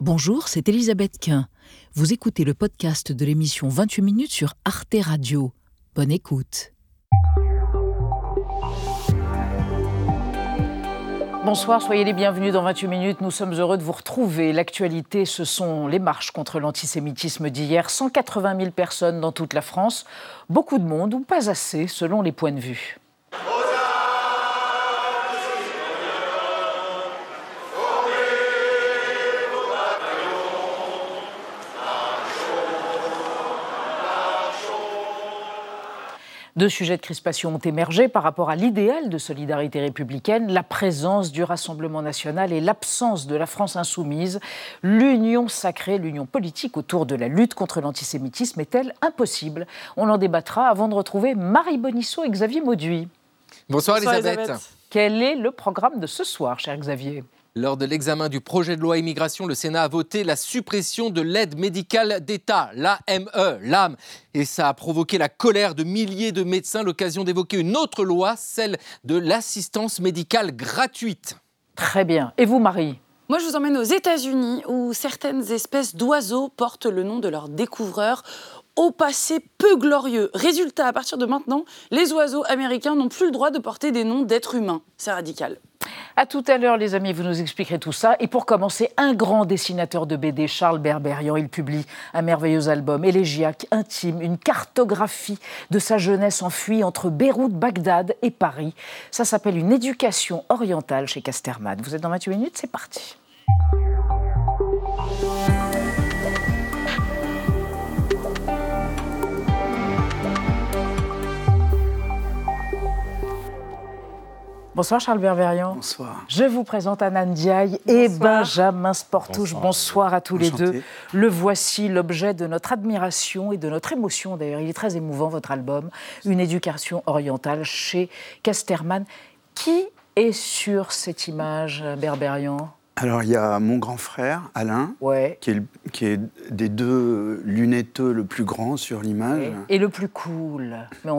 Bonjour, c'est Elisabeth Quint. Vous écoutez le podcast de l'émission 28 minutes sur Arte Radio. Bonne écoute. Bonsoir, soyez les bienvenus dans 28 minutes. Nous sommes heureux de vous retrouver. L'actualité, ce sont les marches contre l'antisémitisme d'hier. 180 000 personnes dans toute la France. Beaucoup de monde, ou pas assez, selon les points de vue. Deux sujets de crispation ont émergé par rapport à l'idéal de solidarité républicaine, la présence du Rassemblement national et l'absence de la France insoumise. L'union sacrée, l'union politique autour de la lutte contre l'antisémitisme est-elle impossible? On en débattra avant de retrouver Marie Bonisseau et Xavier Mauduit. Bonsoir, Elisabeth. Quel est le programme de ce soir, cher Xavier? Lors de l'examen du projet de loi immigration, le Sénat a voté la suppression de l'aide médicale d'État, l'AME, l'AM. Et ça a provoqué la colère de milliers de médecins, l'occasion d'évoquer une autre loi, celle de l'assistance médicale gratuite. Très bien. Et vous, Marie? Moi, je vous emmène aux États-Unis où certaines espèces d'oiseaux portent le nom de leurs découvreurs au passé peu glorieux. Résultat, à partir de maintenant, les oiseaux américains n'ont plus le droit de porter des noms d'êtres humains. C'est radical. À tout à l'heure, les amis, vous nous expliquerez tout ça. Et pour commencer, un grand dessinateur de BD, Charles Berberian, il publie un merveilleux album, élégiaque, intime, une cartographie de sa jeunesse enfuie entre Beyrouth, Bagdad et Paris. Ça s'appelle Une éducation orientale chez Casterman. Vous êtes dans 28 minutes, c'est parti. Bonsoir Charles Berberian. Bonsoir. Je vous présente Anna Ndiaye et Benjamin Sportouche. Bonsoir. à tous les deux. Le voici, l'objet de notre admiration et de notre émotion d'ailleurs. Il est très émouvant votre album, Une éducation orientale chez Casterman. Qui est sur cette image, Berberian? Alors, il y a mon grand frère, Alain, qui, est, des deux lunetteux le plus grand sur l'image. Et le plus cool.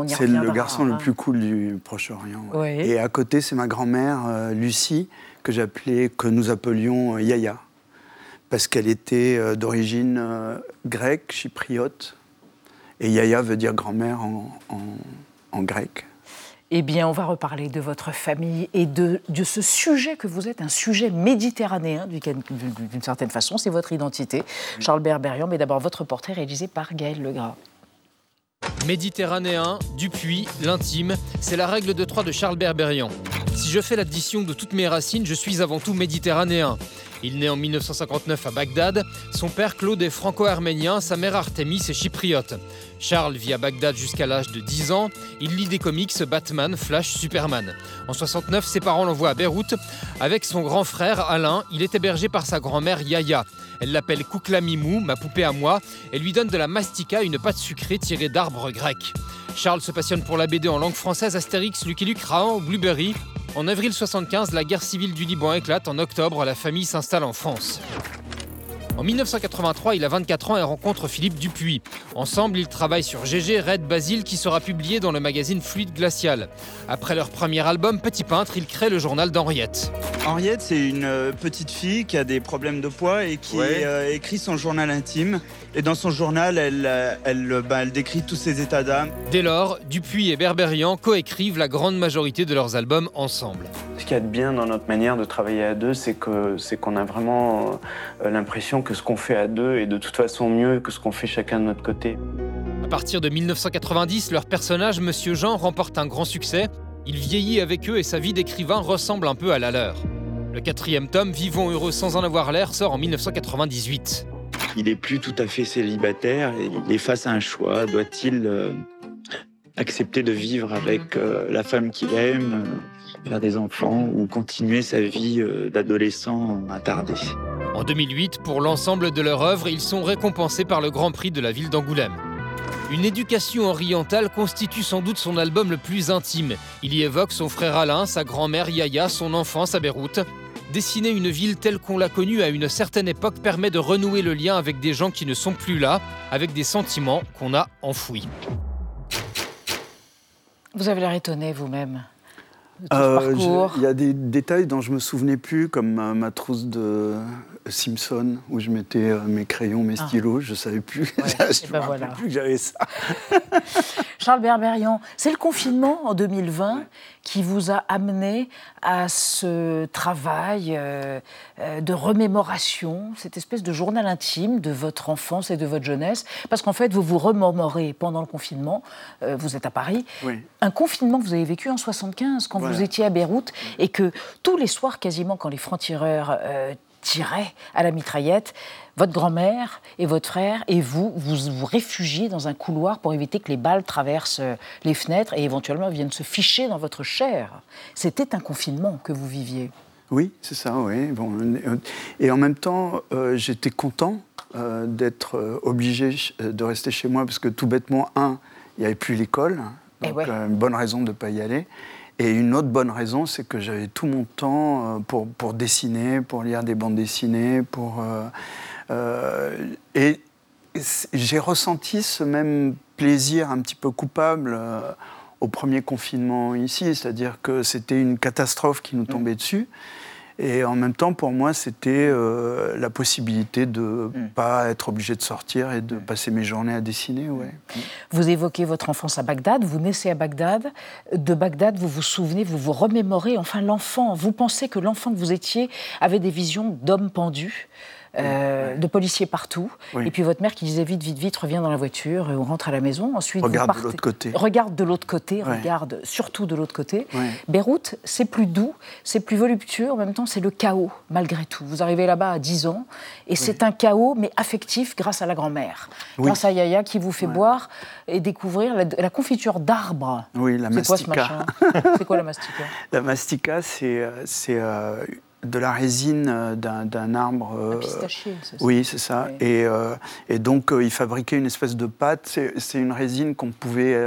C'est le garçon le hein. plus cool du Proche-Orient. Et à côté, c'est ma grand-mère, euh, Lucie, que j'appelais, que nous appelions euh, Yaya. Parce qu'elle était euh, d'origine grecque, chypriote. Et Yaya veut dire grand-mère en grec. Eh bien, on va reparler de votre famille et de, ce sujet que vous êtes, un sujet méditerranéen d'une certaine façon. C'est votre identité, Charles Berberian. Mais d'abord, votre portrait réalisé par Gaël Legras. Méditerranéen, Dupuis, l'intime, c'est la règle de trois de Charles Berberian. Si je fais l'addition de toutes mes racines, je suis avant tout méditerranéen. Il naît en 1959 à Bagdad. Son père Claude est franco-arménien, sa mère Artemis est chypriote. Charles vit à Bagdad jusqu'à l'âge de 10 ans. Il lit des comics Batman, Flash, Superman. En 69, ses parents l'envoient à Beyrouth. Avec son grand frère Alain, il est hébergé par sa grand-mère Yaya. Elle l'appelle Koukla Mimou, ma poupée à moi, et lui donne de la mastica, une pâte sucrée tirée d'arbres grecs. Charles se passionne pour la BD en langue française, Astérix, Lucky Luke, Raon, Blueberry. En avril 75, la guerre civile du Liban éclate. En octobre, la famille s'installe en France. En 1983, il a 24 ans et rencontre Philippe Dupuis. Ensemble, ils travaillent sur GG Red Basile qui sera publié dans le magazine Fluide Glacial. Après leur premier album, Petit Peintre, ils créent le journal d'Henriette. Henriette, c'est une euh, petite fille qui a des problèmes de poids et qui euh, écrit son journal intime. Et dans son journal, elle, euh, elle, bah, elle décrit tous ses états d'âme. Dès lors, Dupuis et Berberian coécrivent la grande majorité de leurs albums ensemble. Ce qu'il y a de bien dans notre manière de travailler à deux, c'est qu'on a vraiment l'impression que que ce qu'on fait à deux est de toute façon mieux que ce qu'on fait chacun de notre côté. À partir de 1990, leur personnage, Monsieur Jean, remporte un grand succès. Il vieillit avec eux et sa vie d'écrivain ressemble un peu à la leur. Le quatrième tome, Vivons heureux sans en avoir l'air, sort en 1998. Il est plus tout à fait célibataire et il est face à un choix. Doit-il euh, accepter de vivre avec euh, la femme qu'il aime, euh, faire des enfants ou continuer sa vie d'adolescent attardé? En 2008, pour l'ensemble de leur œuvre, ils sont récompensés par le Grand Prix de la ville d'Angoulême. Une éducation orientale constitue sans doute son album le plus intime. Il y évoque son frère Alain, sa grand-mère Yaya, son enfance à Beyrouth. Dessiner une ville telle qu'on l'a connue à une certaine époque permet de renouer le lien avec des gens qui ne sont plus là, avec des sentiments qu'on a enfouis. Vous avez l'air étonné vous-même. parcours Il y a des détails dont je me souvenais plus, comme ma trousse de Simpson où je mettais euh, mes crayons, mes ah. stylos. Je ne savais plus. je ben plus que j'avais ça. Charles Berberian, c'est le confinement en 2020 qui vous a amené à ce travail euh, euh, de remémoration, cette espèce de journal intime de votre enfance et de votre jeunesse? Parce qu'en fait, vous vous remémorez pendant le confinement. vous êtes à Paris. Un confinement que vous avez vécu en 75 quand vous étiez à Beyrouth et que tous les soirs, quasiment, quand les francs-tireurs tirait à la mitraillette, votre grand-mère et votre frère et vous, vous vous réfugiez dans un couloir pour éviter que les balles traversent euh, les fenêtres et éventuellement viennent se ficher dans votre chair. C'était un confinement que vous viviez. Oui, c'est ça, oui. Bon, euh, et en même temps, euh, j'étais content d'être obligé de rester chez moi parce que tout bêtement, un, il n'y avait plus l'école, eh donc une bonne raison de ne pas y aller. Et une autre bonne raison, c'est que j'avais tout mon temps euh, pour, pour, dessiner, pour lire des bandes dessinées, pour... Euh, euh, et j'ai ressenti ce même plaisir un petit peu coupable au premier confinement ici, c'est-à-dire que c'était une catastrophe qui nous tombait dessus. Et en même temps, pour moi, c'était euh, la possibilité de ne mm. pas être obligé de sortir et de mm. passer mes journées à dessiner. Ouais. Mm. Vous évoquez votre enfance à Bagdad, vous naissez à Bagdad. De Bagdad, vous vous souvenez, vous vous remémorez, enfin l'enfant, vous pensez que l'enfant que vous étiez avait des visions d'hommes pendus euh, de policiers partout. Et puis votre mère qui disait vite, vite, vite, reviens dans la voiture, on rentre à la maison. Ensuite, regarde de l'autre côté. Regarde de l'autre côté, regarde surtout de l'autre côté. Beyrouth, c'est plus doux, c'est plus voluptueux, en même temps, c'est le chaos, malgré tout. Vous arrivez là-bas à 10 ans, et c'est un chaos, mais affectif, grâce à la grand-mère. Grâce à Yaya qui vous fait boire et découvrir la, confiture d'arbre. Oui, la mastica. C'est quoi ce machin? C'est quoi la mastica? La mastica, c'est euh, euh, de la résine euh, d'un arbre. Euh, pistachier, c'est ça Oui, c'est ça. Et, euh, et, donc, il fabriquait une espèce de pâte. C'est une résine qu'on pouvait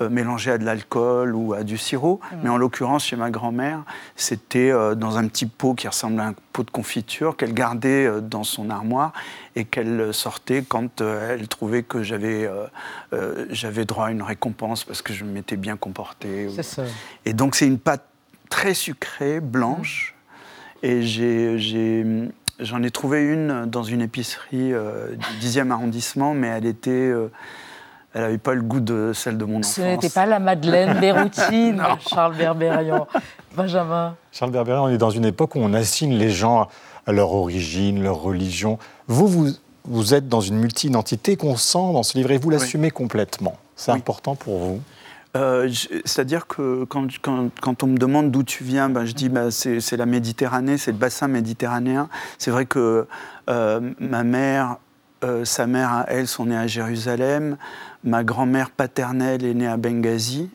mélanger à de l'alcool ou à du sirop. Mm. Mais en l'occurrence, chez ma grand-mère, c'était dans un petit pot qui ressemble à un pot de confiture qu'elle gardait dans son armoire et qu'elle sortait quand elle trouvait que j'avais j'avais droit à une récompense parce que je m'étais bien comporté. C'est ça. Et donc, c'est une pâte très sucrée, blanche. Et j'en ai, trouvé une dans une épicerie euh, du 10e arrondissement, mais elle était. Euh, elle n'avait pas le goût de celle de mon enfance. Ce n'était pas la Madeleine des routines, Charles Berberian. Benjamin. Charles Berberian, on est dans une époque où on assigne les gens à leur origine, leur religion. Vous, vous, vous êtes dans une multi-identité qu'on sent dans ce livre et vous l'assumez complètement. C'est important pour vous euh, c'est-à-dire que quand, on me demande d'où tu viens, ben, je dis ben, c'est la Méditerranée, c'est le bassin méditerranéen. C'est vrai que euh, ma mère, euh, sa mère, elle, sont nées à Jérusalem. Ma grand-mère paternelle est née à Benghazi.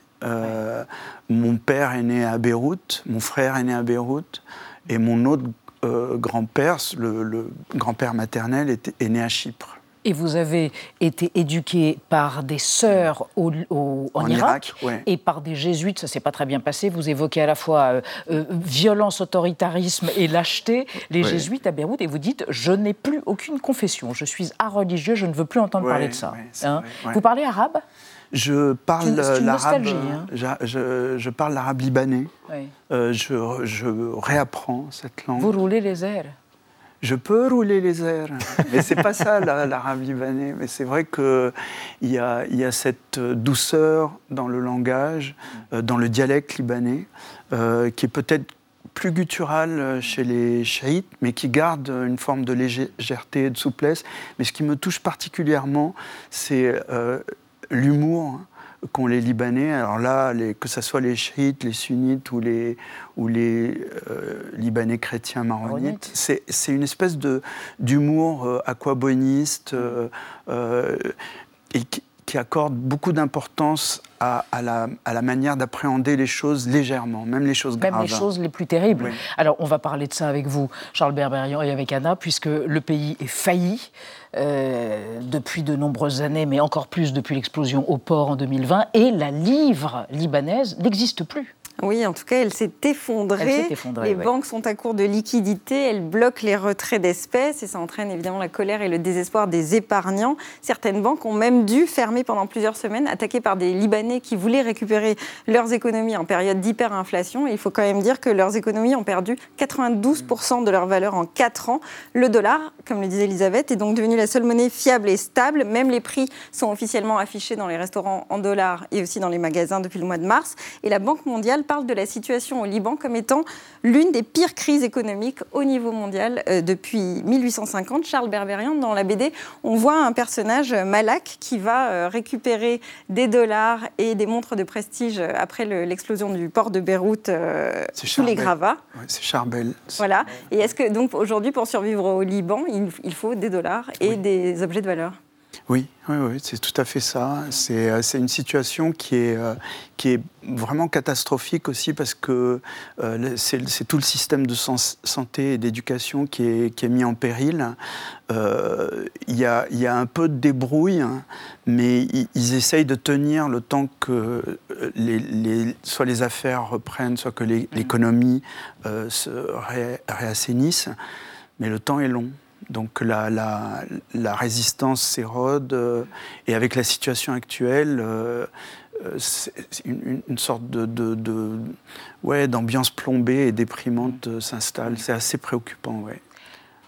Mon père est né à Beyrouth. Mon frère est né à Beyrouth. Et mon autre grand-père, le, grand-père maternel, est né à Chypre. Et vous avez été éduqué par des sœurs en, Irak, et par des jésuites, ça s'est pas très bien passé. Vous évoquez à la fois euh, euh, violence, autoritarisme et lâcheté. Les jésuites à Beyrouth, et vous dites Je n'ai plus aucune confession, je suis religieux, je ne veux plus entendre parler de ça. Hein. vous parlez arabe? Je parle l'arabe. Hein. Je, je, parle l'arabe libanais. Euh, je, je réapprends cette langue. Vous roulez les airs je peux rouler les airs. Mais c'est pas ça l'arabe libanais. Mais c'est vrai qu'il y a, y a cette douceur dans le langage, euh, dans le dialecte libanais, euh, qui est peut-être plus guttural chez les chiites, mais qui garde une forme de légèreté et de souplesse. Mais ce qui me touche particulièrement, c'est euh, l'humour qu'ont les Libanais. Alors là, que ce soit les chiites, les sunnites ou les, ou les euh, Libanais chrétiens maronites, c'est une espèce d'humour euh, aquaboniste euh, et qui, accorde beaucoup d'importance à, la, à, la, manière d'appréhender les choses légèrement, même les choses graves. Même les choses les plus terribles. Alors, on va parler de ça avec vous, Charles Berberian, et avec Anna, puisque le pays est failli. Euh, depuis de nombreuses années, mais encore plus depuis l'explosion au port en 2020, et la livre libanaise n'existe plus. Oui, en tout cas, elle s'est effondrée. les banques sont à court de liquidités, elles bloquent les retraits d'espèces et ça entraîne évidemment la colère et le désespoir des épargnants. Certaines banques ont même dû fermer pendant plusieurs semaines, attaquées par des Libanais qui voulaient récupérer leurs économies en période d'hyperinflation. il faut quand même dire que leurs économies ont perdu 92% de leur valeur en 4 ans. Le dollar, comme le disait Elisabeth, est donc devenu la seule monnaie fiable et stable. Même les prix sont officiellement affichés dans les restaurants en dollars et aussi dans les magasins depuis le mois de mars. Et la Banque mondiale parle de la situation au Liban comme étant l'une des pires crises économiques au niveau mondial euh, depuis 1850. Charles Berberian, dans la BD, on voit un personnage, Malak, qui va euh, récupérer des dollars et des montres de prestige après l'explosion du port de Beyrouth euh, sous les gravats. c'est Charbel. Voilà. Et est-ce que donc aujourd'hui, pour survivre au Liban, il, faut des dollars et des objets de valeur? Oui, oui, oui c'est tout à fait ça. C'est euh, une situation qui est, euh, qui est vraiment catastrophique aussi parce que euh, c'est tout le système de santé et d'éducation qui est, qui est, mis en péril. Il y, a, y, a, un peu de débrouille, hein, mais ils, essayent de tenir le temps que les, soit les affaires reprennent, soit que mmh. l'économie se réassainisse. Mais le temps est long. Donc la, la, résistance s'érode euh, et avec la situation actuelle, euh, euh, une, sorte de, de, ouais, d'ambiance plombée et déprimante s'installe. C'est assez préoccupant. Ouais.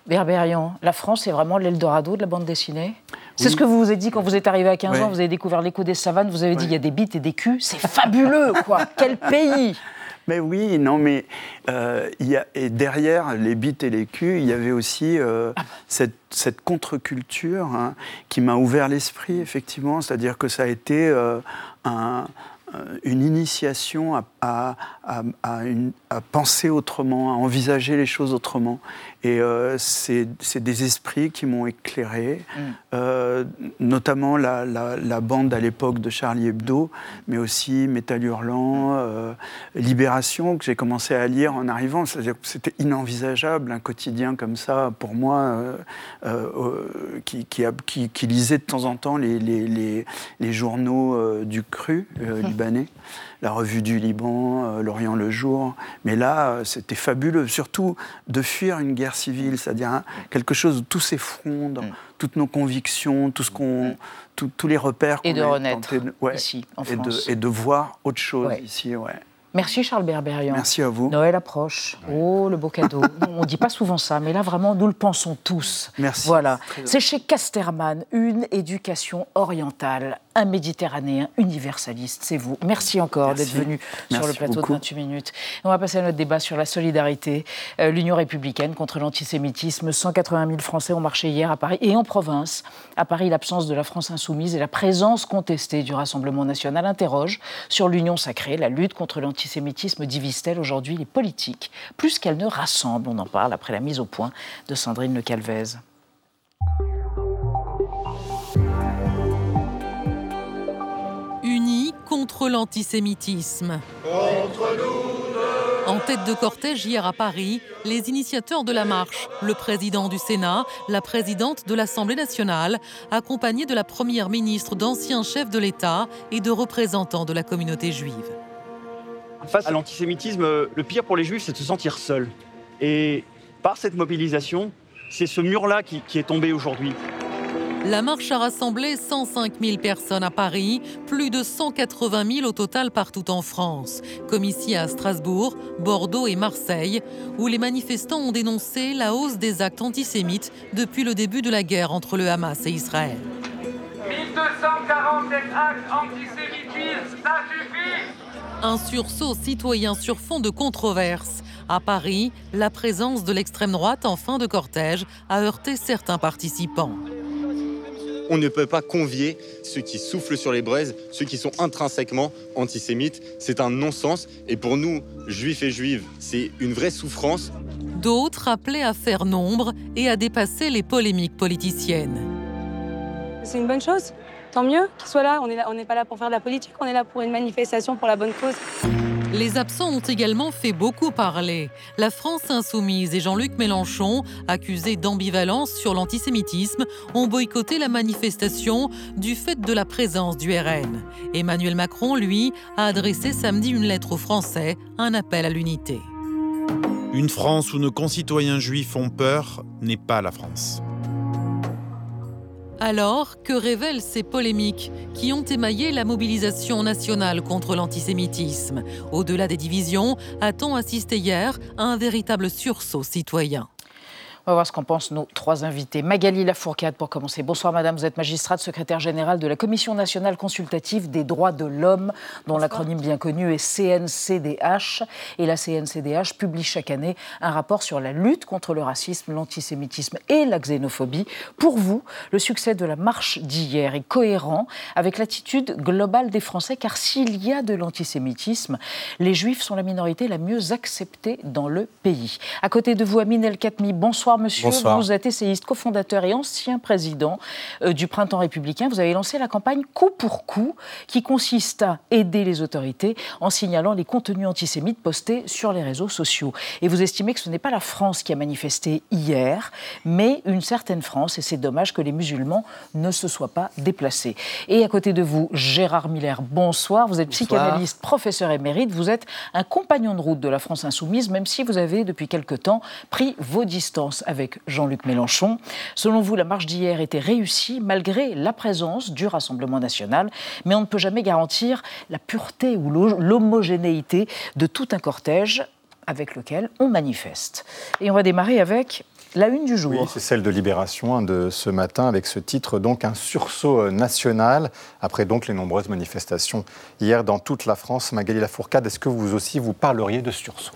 Berberian, la France est vraiment l'Eldorado de la bande dessinée C'est ce que vous vous avez dit quand vous êtes arrivé à 15 ans, vous avez découvert l'écho des savanes, vous avez dit il y a des bites et des culs, c'est fabuleux quoi Quel pays mais oui, non, mais euh, derrière les bites et les culs, il y avait aussi euh, cette, contre-culture hein, qui m'a ouvert l'esprit, effectivement. C'est-à-dire que ça a été euh, un, une initiation à, penser autrement, à envisager les choses autrement. Et euh, c'est des esprits qui m'ont éclairé, mm. euh, notamment la, la, bande à l'époque de Charlie Hebdo, mais aussi Métal Hurlant, euh, Libération, que j'ai commencé à lire en arrivant. C'est-à-dire que c'était inenvisageable, un quotidien comme ça, pour moi, qui, qui, qui, lisait de temps en temps les, les, les, journaux du cru libanais la revue du Liban, euh, l'Orient le jour. Mais là, euh, c'était fabuleux, surtout de fuir une guerre civile, c'est-à-dire hein, quelque chose où tout s'effondre, mm. toutes nos convictions, tout ce qu'on, mm. tous les repères. Et de renaître ici, en et De, et de voir autre chose ici, ouais. Merci Charles Berberian. Merci à vous. Noël approche. Oh, le beau cadeau. On ne dit pas souvent ça, mais là vraiment, nous le pensons tous. Merci. Voilà. C'est chez Casterman, une éducation orientale un Méditerranéen universaliste, c'est vous. Merci encore d'être venu sur le plateau de 28 minutes. On va passer à notre débat sur la solidarité. Euh, L'Union républicaine contre l'antisémitisme. 180 000 Français ont marché hier à Paris et en province. À Paris, l'absence de la France insoumise et la présence contestée du Rassemblement national interrogent sur l'union sacrée. La lutte contre l'antisémitisme divise-t-elle aujourd'hui les politiques plus qu'elle ne rassemble On en parle après la mise au point de Sandrine Le Calvez. contre l'antisémitisme. En tête de cortège hier à Paris, les initiateurs de la marche, le président du Sénat, la présidente de l'Assemblée nationale, accompagnés de la première ministre, d'anciens chefs de l'État et de représentants de la communauté juive. Face à l'antisémitisme, le pire pour les juifs, c'est de se sentir seul. Et par cette mobilisation, c'est ce mur-là qui, qui est tombé aujourd'hui. La marche a rassemblé 105 000 personnes à Paris, plus de 180 000 au total partout en France, comme ici à Strasbourg, Bordeaux et Marseille, où les manifestants ont dénoncé la hausse des actes antisémites depuis le début de la guerre entre le Hamas et Israël. 1247 actes antisémites, ça suffit Un sursaut citoyen sur fond de controverse. À Paris, la présence de l'extrême droite en fin de cortège a heurté certains participants. On ne peut pas convier ceux qui soufflent sur les braises, ceux qui sont intrinsèquement antisémites. C'est un non-sens. Et pour nous, juifs et juives, c'est une vraie souffrance. D'autres appelaient à faire nombre et à dépasser les polémiques politiciennes. C'est une bonne chose? Tant mieux qu'ils soient là. On n'est pas là pour faire de la politique, on est là pour une manifestation pour la bonne cause. Les absents ont également fait beaucoup parler. La France insoumise et Jean-Luc Mélenchon, accusés d'ambivalence sur l'antisémitisme, ont boycotté la manifestation du fait de la présence du RN. Emmanuel Macron, lui, a adressé samedi une lettre aux Français, un appel à l'unité. Une France où nos concitoyens juifs ont peur n'est pas la France. Alors, que révèlent ces polémiques qui ont émaillé la mobilisation nationale contre l'antisémitisme? Au-delà des divisions, a-t-on assisté hier à un véritable sursaut citoyen? On va voir ce qu'en pensent nos trois invités. Magali Lafourcade, pour commencer. Bonsoir, madame. Vous êtes magistrate, secrétaire générale de la Commission nationale consultative des droits de l'homme, dont l'acronyme bien connu est CNCDH. Et la CNCDH publie chaque année un rapport sur la lutte contre le racisme, l'antisémitisme et la xénophobie. Pour vous, le succès de la marche d'hier est cohérent avec l'attitude globale des Français, car s'il y a de l'antisémitisme, les Juifs sont la minorité la mieux acceptée dans le pays. À côté de vous, Amine El Khatmi, bonsoir monsieur. Vous êtes essayiste, cofondateur et ancien président euh, du Printemps républicain. Vous avez lancé la campagne Coup pour coup, qui consiste à aider les autorités en signalant les contenus antisémites postés sur les réseaux sociaux. Et vous estimez que ce n'est pas la France qui a manifesté hier, mais une certaine France. Et c'est dommage que les musulmans ne se soient pas déplacés. Et à côté de vous, Gérard Miller, bonsoir. Vous êtes psychanalyste, professeur émérite. Vous êtes un compagnon de route de la France insoumise, même si vous avez depuis quelque temps pris vos distances avec Jean-Luc Mélenchon. Selon vous, la marche d'hier était réussie malgré la présence du Rassemblement national, mais on ne peut jamais garantir la pureté ou l'homogénéité de tout un cortège avec lequel on manifeste. Et on va démarrer avec la une du jour. Oui, c'est celle de Libération hein, de ce matin avec ce titre, donc un sursaut euh, national, après donc les nombreuses manifestations hier dans toute la France. Magali Lafourcade, est-ce que vous aussi vous parleriez de sursaut?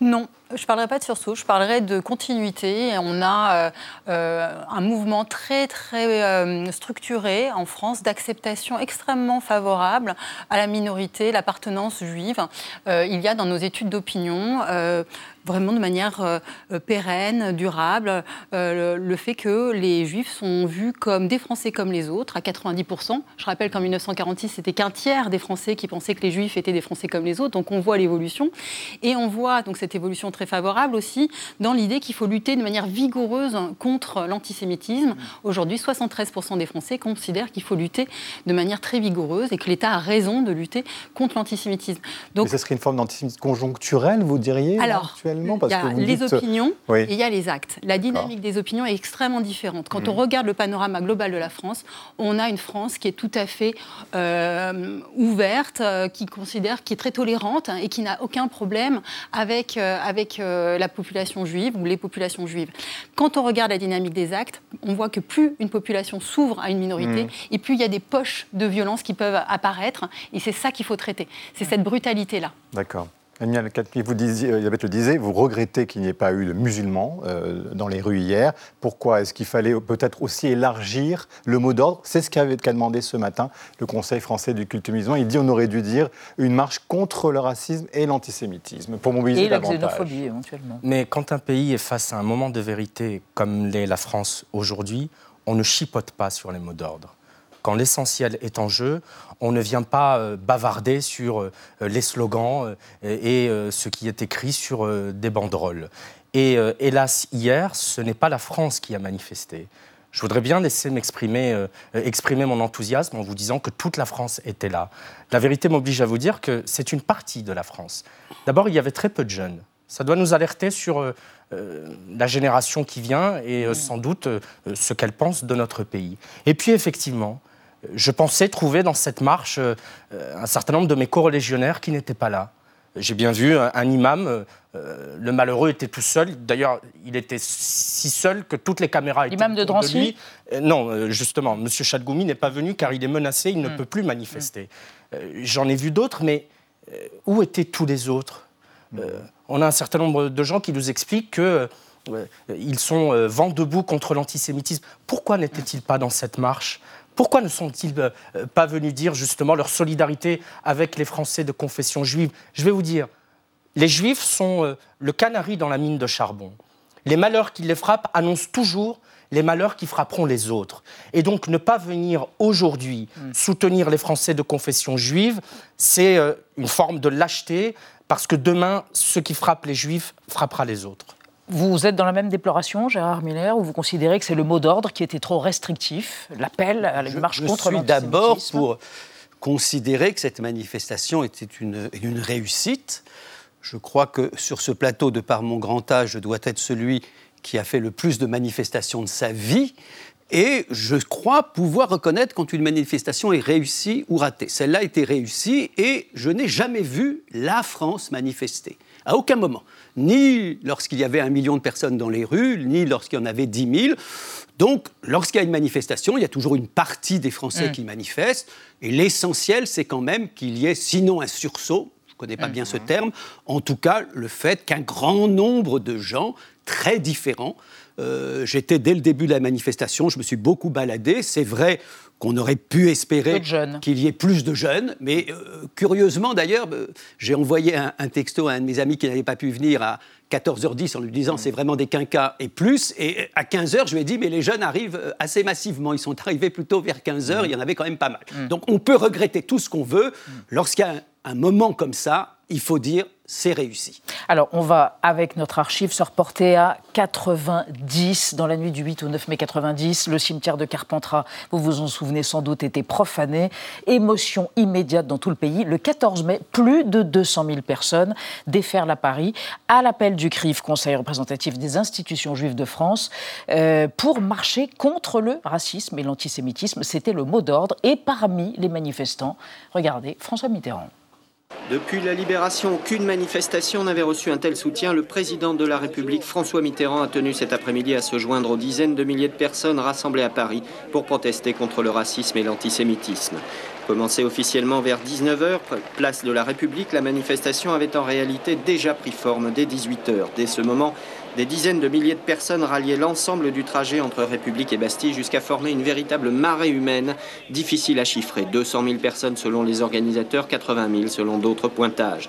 Non, je ne parlerai pas de sursaut, je parlerai de continuité. On a euh, euh, un mouvement très, très euh, structuré en France d'acceptation extrêmement favorable à la minorité, l'appartenance juive. il y a dans nos études d'opinion vraiment de manière pérenne, durable, euh, le, fait que les Juifs sont vus comme des Français comme les autres, à 90%. Je rappelle qu'en 1946, c'était qu'un tiers des Français qui pensaient que les Juifs étaient des Français comme les autres. Donc on voit l'évolution. Et on voit donc cette évolution très favorable aussi dans l'idée qu'il faut lutter de manière vigoureuse contre l'antisémitisme. Aujourd'hui, 73% des Français considèrent qu'il faut lutter de manière très vigoureuse et que l'État a raison de lutter contre l'antisémitisme. Donc, Mais ce serait une forme d'antisémitisme conjoncturel, vous diriez Alors, il y a les opinions et il y a les actes. La dynamique des opinions est extrêmement différente. Quand on mm. regarde le panorama global de la France, on a une France qui est tout à fait euh, ouverte, euh, qui considère, qui est très tolérante et qui n'a aucun problème avec, euh, avec la population juive ou les populations juives. Quand on regarde la dynamique des actes, on voit que plus une population s'ouvre à une minorité, mm. et plus il y a des poches de violence qui peuvent apparaître. Et c'est ça qu'il faut traiter. C'est cette brutalité-là. D'accord. Daniel vous disiez, Elisabeth le disait, vous regrettez qu'il n'y ait pas eu de musulmans euh, dans les rues hier. Pourquoi Est-ce qu'il fallait peut-être aussi élargir le mot d'ordre? C'est ce qu'a demandé ce matin le Conseil français du culte musulman. Il dit on aurait dû dire une marche contre le racisme et l'antisémitisme pour mobiliser et la xénophobie éventuellement. Mais quand un pays est face à un moment de vérité comme l'est la France aujourd'hui, on ne chipote pas sur les mots d'ordre quand l'essentiel est en jeu, on ne vient pas euh, bavarder sur euh, les slogans euh, et ce qui est écrit sur des banderoles. Et hélas, hier, ce n'est pas la France qui a manifesté. Je voudrais bien laisser m'exprimer exprimer mon enthousiasme en vous disant que toute la France était là. La vérité m'oblige à vous dire que c'est une partie de la France. D'abord, il y avait très peu de jeunes. Ça doit nous alerter sur la génération qui vient et sans doute ce qu'elle pense de notre pays. Et puis effectivement, je pensais trouver dans cette marche euh, un certain nombre de mes co-religionnaires qui n'étaient pas là. J'ai bien vu un, imam, euh, le malheureux était tout seul. D'ailleurs, il était si seul que toutes les caméras étaient L'imam de Drancy euh, Non, justement, M. Chadgoumi n'est pas venu car il est menacé, il ne hmm. peut plus manifester. J'en ai vu d'autres, mais où étaient tous les autres? On a un certain nombre de gens qui nous expliquent qu'ils sont vent debout contre l'antisémitisme. Pourquoi n'étaient-ils pas dans cette marche? Pourquoi ne sont-ils euh, pas venus dire justement leur solidarité avec les Français de confession juive? Je vais vous dire, les Juifs sont euh, le canari dans la mine de charbon. Les malheurs qui les frappent annoncent toujours les malheurs qui frapperont les autres. Et donc ne pas venir aujourd'hui mm. soutenir les Français de confession juive, c'est euh, une forme de lâcheté, parce que demain, ce qui frappe les juifs frappera les autres. Vous êtes dans la même déploration, Gérard Miller, ou vous considérez que c'est le mot d'ordre qui était trop restrictif, l'appel à la marche contre Je suis d'abord pour considérer que cette manifestation était une, une réussite. Je crois que sur ce plateau, de par mon grand âge, je dois être celui qui a fait le plus de manifestations de sa vie. Et je crois pouvoir reconnaître quand une manifestation est réussie ou ratée. Celle-là a été réussie et je n'ai jamais vu la France manifester. À aucun moment. Ni lorsqu'il y avait un million de personnes dans les rues, ni lorsqu'il y en avait dix mille. Donc, lorsqu'il y a une manifestation, il y a toujours une partie des Français mmh. qui manifestent. Et l'essentiel, c'est quand même qu'il y ait, sinon un sursaut, je ne connais pas bien ce mmh. terme, en tout cas le fait qu'un grand nombre de gens très différents euh, j'étais dès le début de la manifestation, je me suis beaucoup baladé. C'est vrai qu'on aurait pu espérer qu'il y ait plus de jeunes, mais euh, curieusement d'ailleurs, euh, j'ai envoyé un, texto à un de mes amis qui n'avait pas pu venir à 14h10 en lui disant mm. c'est vraiment des quinquas et plus. Et à 15h, je lui ai dit mais les jeunes arrivent assez massivement. Ils sont arrivés plutôt vers 15h, mm. il y en avait quand même pas mal. Mm. Donc on peut regretter tout ce qu'on veut. Lorsqu'il y a un moment comme ça, il faut dire c'est réussi. Alors, on va, avec notre archive, se reporter à 90, dans la nuit du 8 au 9 mai 90. Le cimetière de Carpentras, vous vous en souvenez sans doute, était profané. Émotion immédiate dans tout le pays. Le 14 mai, plus de 200 000 personnes déferlent à Paris, à l'appel du CRIF, Conseil représentatif des institutions juives de France, euh, pour marcher contre le racisme et l'antisémitisme. C'était le mot d'ordre. Et parmi les manifestants, regardez, François Mitterrand. Depuis la libération, aucune manifestation n'avait reçu un tel soutien. Le président de la République, François Mitterrand, a tenu cet après-midi à se joindre aux dizaines de milliers de personnes rassemblées à Paris pour protester contre le racisme et l'antisémitisme. Commencée officiellement vers 19h, place de la République, la manifestation avait en réalité déjà pris forme dès 18h. Dès ce moment, des dizaines de milliers de personnes ralliaient l'ensemble du trajet entre République et Bastille jusqu'à former une véritable marée humaine, difficile à chiffrer. 200 000 personnes selon les organisateurs, 80 000 selon d'autres pointages.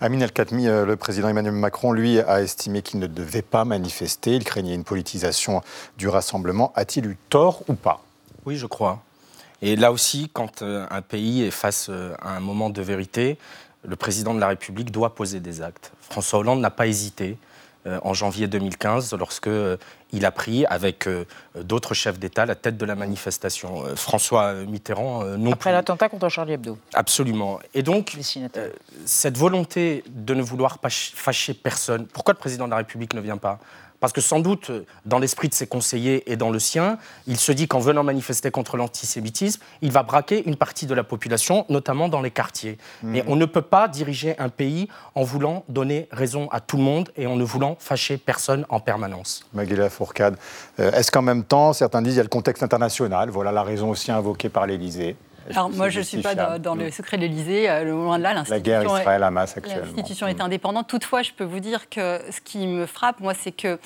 Amin El-Khatmi, euh, le président Emmanuel Macron, lui, a estimé qu'il ne devait pas manifester. Il craignait une politisation du rassemblement. A-t-il eu tort ou pas? Oui, je crois. Et là aussi, quand euh, un pays est face euh, à un moment de vérité, le président de la République doit poser des actes. François Hollande n'a pas hésité. Euh, en janvier 2015 lorsque euh, il a pris avec euh, d'autres chefs d'État la tête de la manifestation. François Mitterrand non Après l'attentat contre Charlie Hebdo. Absolument. Et donc, cette volonté de ne vouloir pas fâcher personne, pourquoi le président de la République ne vient pas? Parce que sans doute, dans l'esprit de ses conseillers et dans le sien, il se dit qu'en venant manifester contre l'antisémitisme, il va braquer une partie de la population, notamment dans les quartiers. Mmh. Mais on ne peut pas diriger un pays en voulant donner raison à tout le monde et en ne voulant fâcher personne en permanence. Maguila Fourcade, euh, est-ce qu'en même temps, certains disent qu'il y a le contexte international, voilà la raison aussi invoquée par l'Élysée alors moi, je ne suis pas dans, le secret de l'Élysée, euh, loin de là. La guerre Israël-Hamas actuellement. L'institution est indépendante. Toutefois, je peux vous dire que ce qui me frappe, moi, c'est que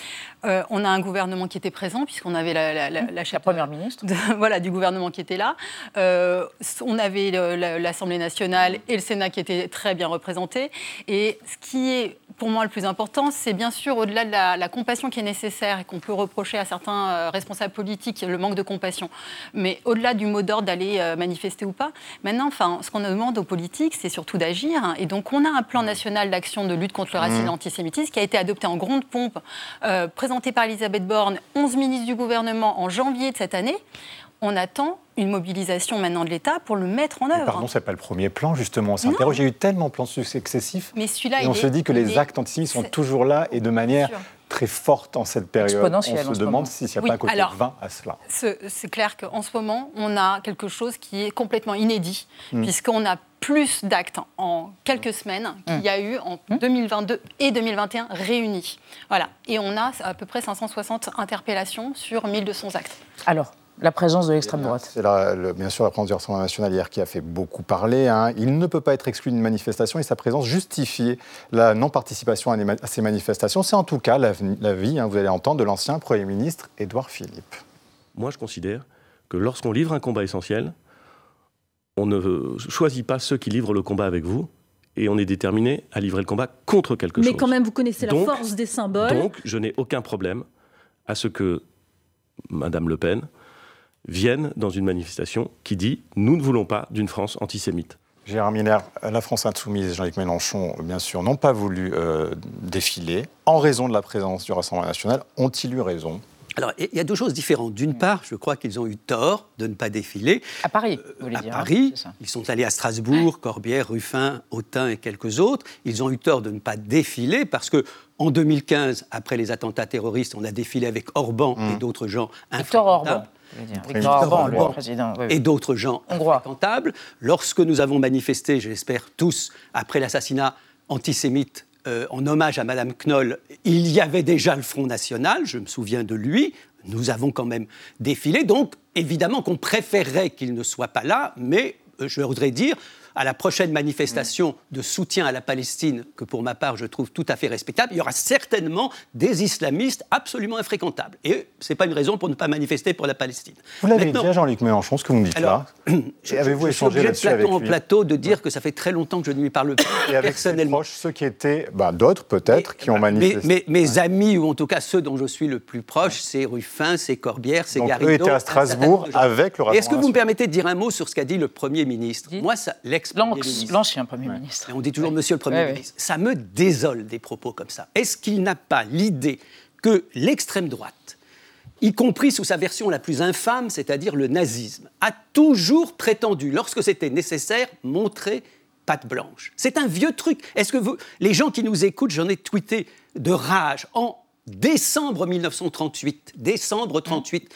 euh, on a un gouvernement qui était présent, puisqu'on avait la, la, la, première ministre, voilà, du gouvernement qui était là. Euh, on avait l'Assemblée nationale et le Sénat qui étaient très bien représentés. Et ce qui est pour moi le plus important, c'est bien sûr au-delà de la, compassion qui est nécessaire et qu'on peut reprocher à certains responsables politiques, le manque de compassion. Mais au-delà du mot d'ordre d'aller manifester ou pas. Maintenant, enfin, ce qu'on demande aux politiques, c'est surtout d'agir. Et donc, on a un plan national d'action de lutte contre le racisme et mmh. l'antisémitisme qui a été adopté en grande pompe, euh, présenté par Elisabeth Borne, 11 ministres du gouvernement en janvier de cette année. On attend une mobilisation maintenant de l'État pour le mettre en œuvre. pardon, c'est pas le premier plan justement. On s'interroge. Il y a eu tellement de plans successifs. Mais celui-là, et on se dit que les actes antisémites sont toujours là et de manière très forte en cette période. On se demande s'il n'y a pas un côté vain à cela. C'est clair qu'en ce moment, on a quelque chose qui est complètement inédit, hmm. puisqu'on a plus d'actes en quelques semaines qu'il y a eu en 2022 hmm. et 2021 réunis. Voilà. Et on a à peu près 560 interpellations sur 1200 actes. Alors, la présence de l'extrême droite. C'est bien sûr la présence du Rassemblement national hier qui a fait beaucoup parler. Hein. Il ne peut pas être exclu d'une manifestation et sa présence justifie la non-participation à, ces manifestations. C'est en tout cas l'avis, hein, vous allez entendre, de l'ancien Premier ministre Édouard Philippe. Moi, je considère que lorsqu'on livre un combat essentiel, on ne choisit pas ceux qui livrent le combat avec vous, et on est déterminé à livrer le combat contre quelque chose. Mais quand même, vous connaissez la force des symboles. Donc, je n'ai aucun problème à ce que Madame Le Pen, viennent dans une manifestation qui dit Nous ne voulons pas d'une France antisémite. Gérard Miner, la France Insoumise et Jean-Luc Mélenchon, bien sûr, n'ont pas voulu euh, défiler en raison de la présence du Rassemblement national. Ont-ils eu raison? Alors, il y a deux choses différentes. D'une part, je crois qu'ils ont eu tort de ne pas défiler. À Paris, vous voulez à dire. À hein, Paris, ils sont allés à Strasbourg, Corbière, Ruffin, Autun et quelques autres. Ils ont eu tort de ne pas défiler parce que en 2015, après les attentats terroristes, on a défilé avec Orban et mmh. d'autres gens Victor Orban. Orban, président. Et d'autres gens infréquentables. Lorsque nous avons manifesté, j'espère tous, après l'assassinat antisémite euh, en hommage à Madame Knoll, il y avait déjà le Front National, je me souviens de lui. Nous avons quand même défilé, donc évidemment qu'on préférerait qu'il ne soit pas là, mais euh, je voudrais dire, à la prochaine manifestation de soutien à la Palestine, que pour ma part je trouve tout à fait respectable, il y aura certainement des islamistes absolument infréquentables. Et ce n'est pas une raison pour ne pas manifester pour la Palestine. Vous l'avez dit à Jean-Luc Mélenchon, ce que vous me dites là. Avez-vous échangé là-dessus avec lui en plateau de dire que ça fait très longtemps que je ne lui parle plus Et avec personnellement. Proches, ceux qui étaient, bah, d'autres peut-être, qui ont manifesté. mes amis, ou en tout cas ceux dont je suis le plus proche, c'est Ruffin, c'est Corbière, c'est Garrido. Eux étaient à Strasbourg avec le Est-ce que vous me permettez de dire un mot sur ce qu'a dit le Premier ministre? Moi, ça, L'ancien Premier ministre. on dit toujours Monsieur le Premier ministre. Ça me désole des propos comme ça. Est-ce qu'il n'a pas l'idée que l'extrême droite, y compris sous sa version la plus infâme, c'est-à-dire le nazisme, a toujours prétendu, lorsque c'était nécessaire, montrer patte blanche? C'est un vieux truc. Est-ce que vous, les gens qui nous écoutent, j'en ai tweeté de rage en décembre 1938, décembre 38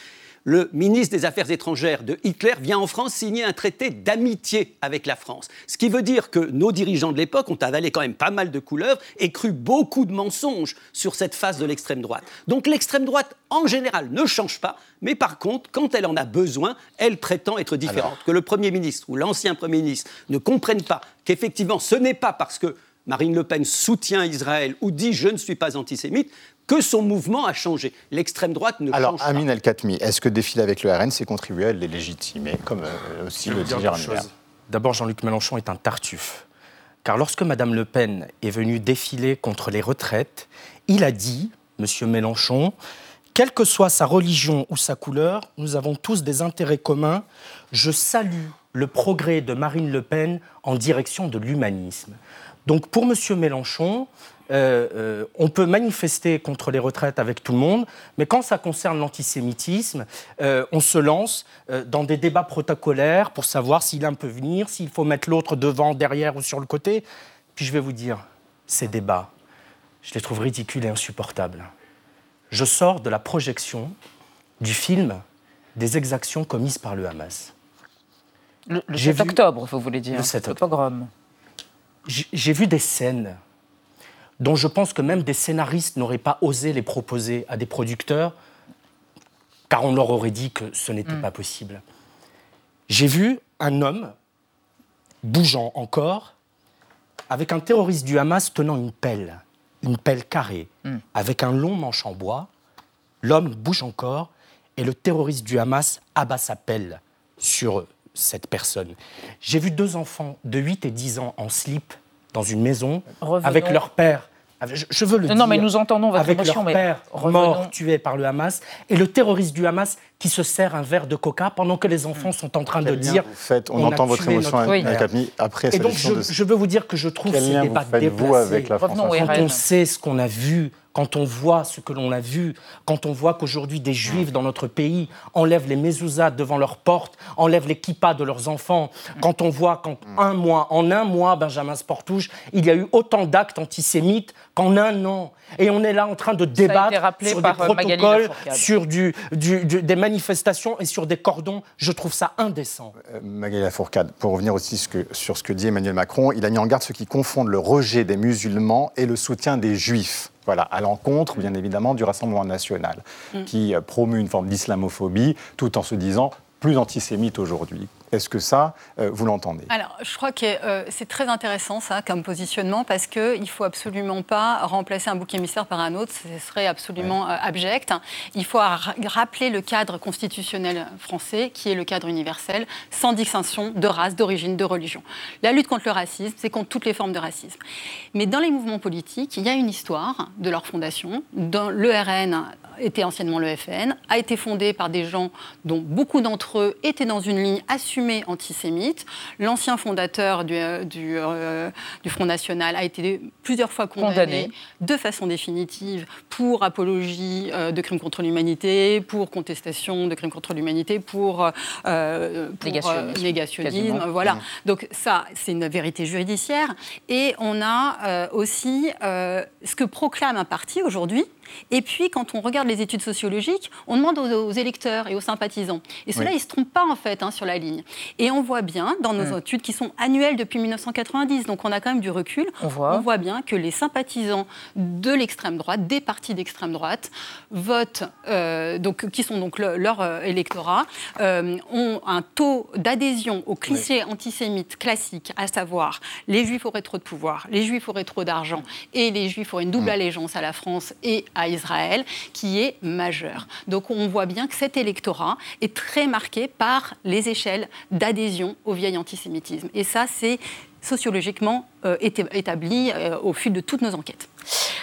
le ministre des Affaires étrangères de Hitler vient en France signer un traité d'amitié avec la France. Ce qui veut dire que nos dirigeants de l'époque ont avalé quand même pas mal de couleurs et cru beaucoup de mensonges sur cette phase de l'extrême droite. Donc l'extrême droite, en général, ne change pas, mais par contre, quand elle en a besoin, elle prétend être différente. Que le Premier ministre ou l'ancien Premier ministre ne comprennent pas qu'effectivement, ce n'est pas parce que Marine Le Pen soutient Israël ou dit je ne suis pas antisémite que son mouvement a changé. L'extrême droite ne Alors, change pas. Alors, Amin El-Khatmi, est-ce que défiler avec le RN, c'est contribuer à les légitimer, comme euh, aussi le dit D'abord, Jean-Luc Mélenchon est un tartuffe. Car lorsque Mme Le Pen est venue défiler contre les retraites, il a dit, M. Mélenchon, quelle que soit sa religion ou sa couleur, nous avons tous des intérêts communs. Je salue le progrès de Marine Le Pen en direction de l'humanisme. Donc pour M. Mélenchon, euh, euh, on peut manifester contre les retraites avec tout le monde, mais quand ça concerne l'antisémitisme, euh, on se lance dans des débats protocolaires pour savoir s'il un peut venir, s'il faut mettre l'autre devant, derrière ou sur le côté. Puis je vais vous dire, ces débats, je les trouve ridicules et insupportables. Je sors de la projection du film des exactions commises par le Hamas. Le, 7 octobre, vous voulez dire. Le 7 octobre. J'ai vu des scènes dont je pense que même des scénaristes n'auraient pas osé les proposer à des producteurs, car on leur aurait dit que ce n'était mm. pas possible. J'ai vu un homme, bougeant encore, avec un terroriste du Hamas tenant une pelle, une pelle carrée, mm. avec un long manche en bois. L'homme bouge encore et le terroriste du Hamas abat sa pelle sur cette personne. J'ai vu deux enfants de 8 et 10 ans en slip dans une maison avec leur père. Je, veux le non, dire. mais nous entendons votre avec leur père mort, tué par le Hamas, et le terroriste du Hamas qui se sert un verre de coca pendant que les enfants sont en train de dire. Fait, on, entend votre émotion, notre... après. Et donc, je, veux vous dire que je trouve ce débat déplacé. avec la France Quand on sait ce qu'on a vu quand on voit ce que l'on a vu, quand on voit qu'aujourd'hui des juifs dans notre pays enlèvent les mezuzahs devant leurs portes, enlèvent les kippas de leurs enfants, quand on voit qu'en un mois, en un mois, Benjamin Sportouche, il y a eu autant d'actes antisémites qu'en un an. Et on est là en train de débattre sur des euh, protocoles, sur du, des manifestations et sur des cordons. Je trouve ça indécent. Euh, Magali Lafourcade, pour revenir aussi sur ce que dit Emmanuel Macron, il a mis en garde ceux qui confondent le rejet des musulmans et le soutien des juifs. Voilà, à l'encontre, bien évidemment, du Rassemblement national, mm. qui euh, promeut une forme d'islamophobie, tout en se disant plus antisémite aujourd'hui. Est-ce que ça, euh, vous l'entendez? Alors, je crois que euh, c'est très intéressant, ça, comme positionnement, parce qu'il ne faut absolument pas remplacer un bouc émissaire par un autre. Ce serait absolument euh, abject. Il faut rappeler le cadre constitutionnel français, qui est le cadre universel, sans distinction de race, d'origine, de religion. La lutte contre le racisme, c'est contre toutes les formes de racisme. Mais dans les mouvements politiques, il y a une histoire de leur fondation. Dans le RN était anciennement le FN, a été fondé par des gens dont beaucoup d'entre eux étaient dans une ligne antisémite. L'ancien fondateur du, euh, euh, du, Front National a été plusieurs fois condamné, de façon définitive pour apologie euh, de crimes contre l'humanité, pour contestation de crimes contre l'humanité, pour, négationnisme. voilà. Mmh. Donc ça, c'est une vérité judiciaire. Et on a aussi ce que proclame un parti aujourd'hui, et puis, quand on regarde les études sociologiques, on demande aux, électeurs et aux sympathisants. Et ceux-là, ils ne se trompent pas, en fait, hein, sur la ligne. Et on voit bien, dans nos études qui sont annuelles depuis 1990, donc on a quand même du recul, on voit, bien que les sympathisants de l'extrême droite, des partis d'extrême droite, votent, euh, donc, qui sont donc leur euh, électorat, euh, ont un taux d'adhésion aux clichés antisémites classiques, à savoir les juifs auraient trop de pouvoir, les juifs auraient trop d'argent et les juifs auraient une double allégeance à la France et à Israël qui est majeur. Donc on voit bien que cet électorat est très marqué par les échelles d'adhésion au vieil antisémitisme. Et ça, c'est sociologiquement euh, établi euh, au fil de toutes nos enquêtes.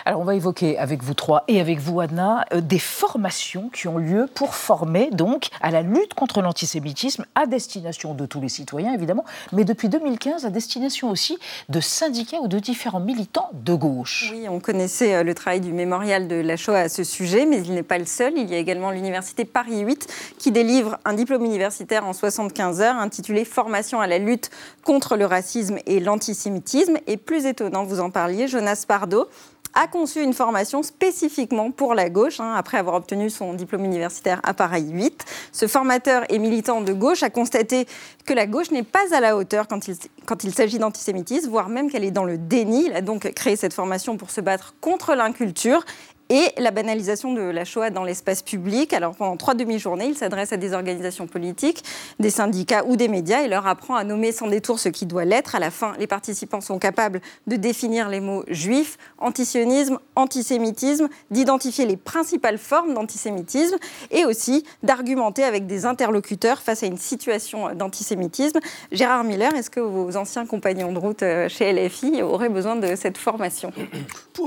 Alors on va évoquer avec vous trois et avec vous Anna euh, des formations qui ont lieu pour former donc à la lutte contre l'antisémitisme à destination de tous les citoyens évidemment, mais depuis 2015 à destination aussi de syndicats ou de différents militants de gauche. Oui, on connaissait euh, le travail du mémorial de la Shoah à ce sujet, mais il n'est pas le seul. Il y a également l'université Paris 8 qui délivre un diplôme universitaire en 75 heures intitulé Formation à la lutte contre le racisme et l'antisémitisme. Et plus étonnant, vous en parliez, Jonas Pardo, a conçu une formation spécifiquement pour la gauche, hein, après avoir obtenu son diplôme universitaire à Paris 8. Ce formateur et militant de gauche a constaté que la gauche n'est pas à la hauteur quand il, quand il s'agit d'antisémitisme, voire même qu'elle est dans le déni. Il a donc créé cette formation pour se battre contre l'inculture et la banalisation de la Shoah dans l'espace public. Alors pendant trois demi-journées, il s'adresse à des organisations politiques, des syndicats ou des médias et leur apprend à nommer sans détour ce qui doit l'être. À la fin, les participants sont capables de définir les mots juifs, antisionisme, antisémitisme, d'identifier les principales formes d'antisémitisme et aussi d'argumenter avec des interlocuteurs face à une situation d'antisémitisme. Gérard Miller, est-ce que vos anciens compagnons de route euh, chez LFI auraient besoin de cette formation?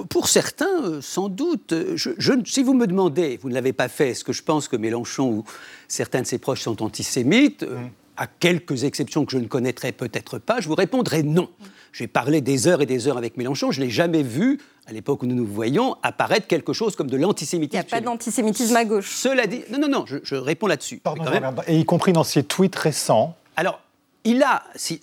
Pour certains, euh, sans doute si vous me demandez, vous ne l'avez pas fait, est-ce que je pense que Mélenchon ou certains de ses proches sont antisémites euh, mm. À quelques exceptions que je ne connaîtrais peut-être pas, je vous répondrai non. J'ai parlé des heures et des heures avec Mélenchon, je ne l'ai jamais vu, à l'époque où nous nous voyons, apparaître quelque chose comme de l'antisémitisme. Il n'y a pas d'antisémitisme à gauche. Cela dit, non, non, non, je, réponds là-dessus. Et y compris dans ses tweets récents. Alors, il a, si,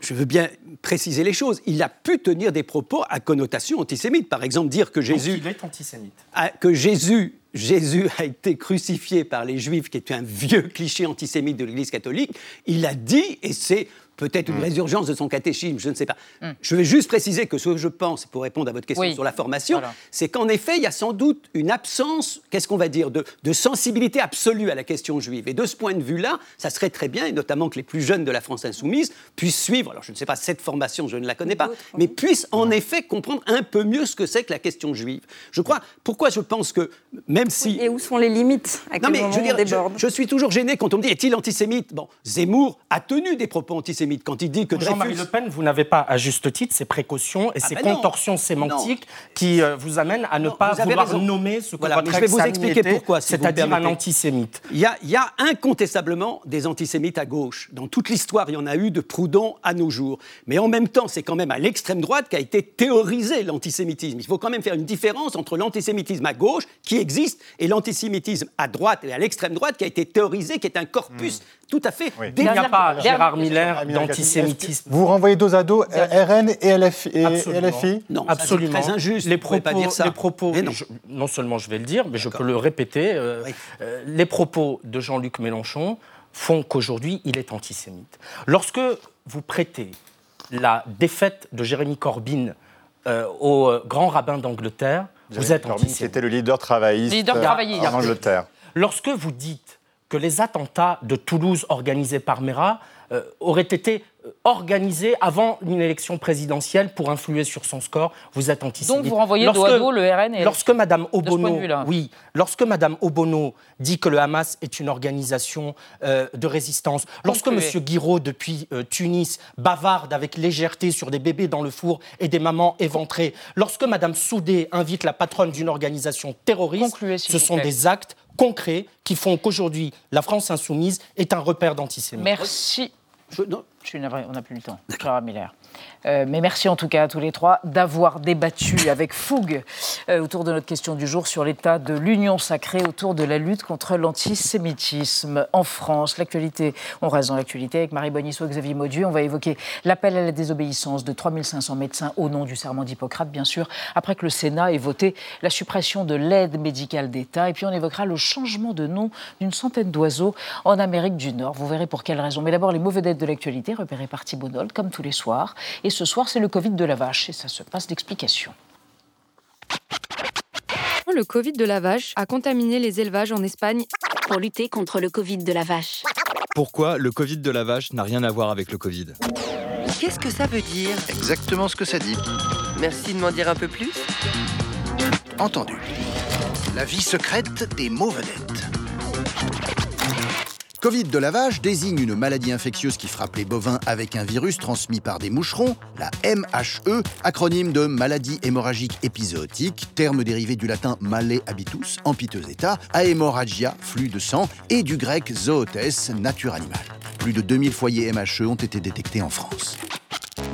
je veux bien préciser les choses, il a pu tenir des propos à connotation antisémite. Par exemple, dire que Jésus. il est antisémite. que Jésus, Jésus a été crucifié par les Juifs, qui est un vieux cliché antisémite de l'Église catholique. Il a dit, et c'est peut-être une mm. résurgence de son catéchisme, je ne sais pas. Mm. Je vais juste préciser que ce que je pense, pour répondre à votre question sur la formation, c'est qu'en effet, il y a sans doute une absence, qu'est-ce qu'on va dire, de, sensibilité absolue à la question juive. Et de ce point de vue-là, ça serait très bien, et notamment que les plus jeunes de la France insoumise puissent suivre, alors je ne sais pas, cette formation, je ne la connais pas, mais puissent en effet comprendre un peu mieux ce que c'est que la question juive. Je crois, pourquoi je pense que, même si... et où sont les limites? À Non mais je, veux dire, je, suis toujours gêné quand on me dit, est-il antisémite? Bon, Zemmour a tenu des propos antisémites quand il dit que Jean-Marie Le Pen, vous n'avez pas à juste titre ces précautions et ah ces ben contorsions sémantiques qui euh, vous amènent à ne pas vouloir nommer ce que voilà, votre Je vais vous expliquer pourquoi, c'est-à-dire un antisémite. Il y, a, il y, a, incontestablement des antisémites à gauche. Dans toute l'histoire, il y en a eu de Proudhon à nos jours. Mais en même temps, c'est quand même à l'extrême droite qu'a été théorisé l'antisémitisme. Il faut quand même faire une différence entre l'antisémitisme à gauche, qui existe, et l'antisémitisme à droite et à l'extrême droite, qui a été théorisé, qui est un corpus hmm. tout à fait... Il n'y a pas, Gérard Miller, d'antisémitisme. Vous renvoyez dos à dos RN et LFI, et Non, absolument. très injuste. Les propos, pas dire ça. Les propos non. seulement je vais le dire, mais je peux le répéter. Euh, euh, les propos de Jean-Luc Mélenchon font qu'aujourd'hui, il est antisémite. Lorsque vous prêtez la défaite de Jérémy Corbyn euh, au grand rabbin d'Angleterre, vous êtes antisémite. C'était le leader travailliste, leader travailliste en Angleterre. Lorsque vous dites que les attentats de Toulouse organisés par Mera euh, auraient été organisé avant une élection présidentielle pour influer sur son score. Vous êtes antisémite. Donc vous renvoyez lorsque, dos le RN et lorsque Madame Obono, oui, lorsque Madame Obono dit que le Hamas est une organisation euh, de résistance, lorsque Monsieur Guiraud depuis euh, Tunis bavarde avec légèreté sur des bébés dans le four et des mamans éventrées, lorsque Madame Soudé invite la patronne d'une organisation terroriste, ce sont des actes concrets qui font qu'aujourd'hui la France insoumise est un repère d'antisémitisme. Merci. Je, on n'a plus le temps. Clara Miller. Euh, mais merci en tout cas à tous les trois d'avoir débattu avec fougue euh, autour de notre question du jour sur l'état de l'union sacrée autour de la lutte contre l'antisémitisme en France. L'actualité, on reste dans l'actualité avec Marie Bonisso et Xavier Maudu. On va évoquer l'appel à la désobéissance de 3500 médecins au nom du serment d'Hippocrate, bien sûr, après que le Sénat ait voté la suppression de l'aide médicale d'État. Et puis on évoquera le changement de nom d'une centaine d'oiseaux en Amérique du Nord. Vous verrez pour quelles raisons. Mais d'abord, les mauvais dettes de l'actualité repérées par Thibault comme tous les soirs. Et ce soir, c'est le Covid de la vache et ça se passe d'explication. Le Covid de la vache a contaminé les élevages en Espagne pour lutter contre le Covid de la vache. Pourquoi le Covid de la vache n'a rien à voir avec le Covid? Qu'est-ce que ça veut dire? Exactement ce que ça dit. Merci de m'en dire un peu plus. Entendu. La vie secrète des mots vedettes. Covid de la vache désigne une maladie infectieuse qui frappe les bovins avec un virus transmis par des moucherons, la MHE, acronyme de maladie hémorragique épizootique, terme dérivé du latin male habitus, en piteux état, à hémorragia, flux de sang, et du grec zootes, nature animale. Plus de 2000 foyers MHE ont été détectés en France.